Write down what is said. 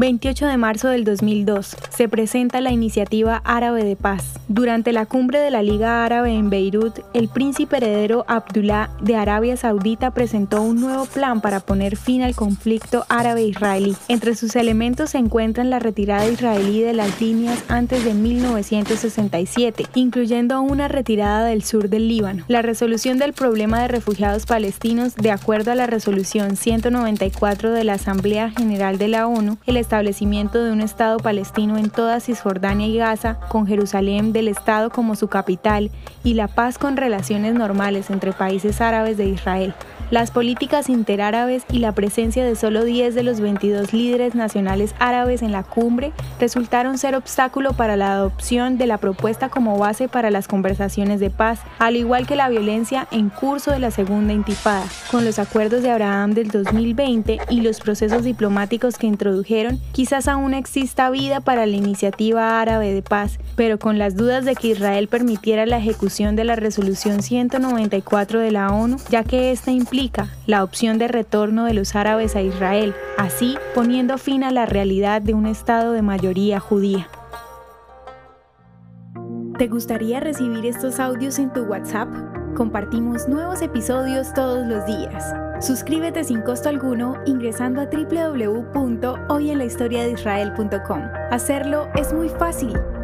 28 de marzo del 2002, se presenta la Iniciativa Árabe de Paz. Durante la cumbre de la Liga Árabe en Beirut, el príncipe heredero Abdullah de Arabia Saudita presentó un nuevo plan para poner fin al conflicto árabe-israelí. Entre sus elementos se encuentran la retirada israelí de las líneas antes de 1967, incluyendo una retirada del sur del Líbano, la resolución del problema de refugiados palestinos de acuerdo a la resolución 194 de la Asamblea General de la ONU, el establecimiento de un Estado palestino en toda Cisjordania y Gaza, con Jerusalén del Estado como su capital, y la paz con relaciones normales entre países árabes de Israel. Las políticas interárabes y la presencia de solo 10 de los 22 líderes nacionales árabes en la cumbre resultaron ser obstáculo para la adopción de la propuesta como base para las conversaciones de paz, al igual que la violencia en curso de la segunda intifada. Con los acuerdos de Abraham del 2020 y los procesos diplomáticos que introdujeron, quizás aún exista vida para la iniciativa árabe de paz, pero con las dudas de que Israel permitiera la ejecución de la resolución 194 de la ONU, ya que esta implica la opción de retorno de los árabes a Israel, así poniendo fin a la realidad de un Estado de mayoría judía. ¿Te gustaría recibir estos audios en tu WhatsApp? Compartimos nuevos episodios todos los días. Suscríbete sin costo alguno ingresando a www.hoyenlahistoriadeisrael.com. Hacerlo es muy fácil.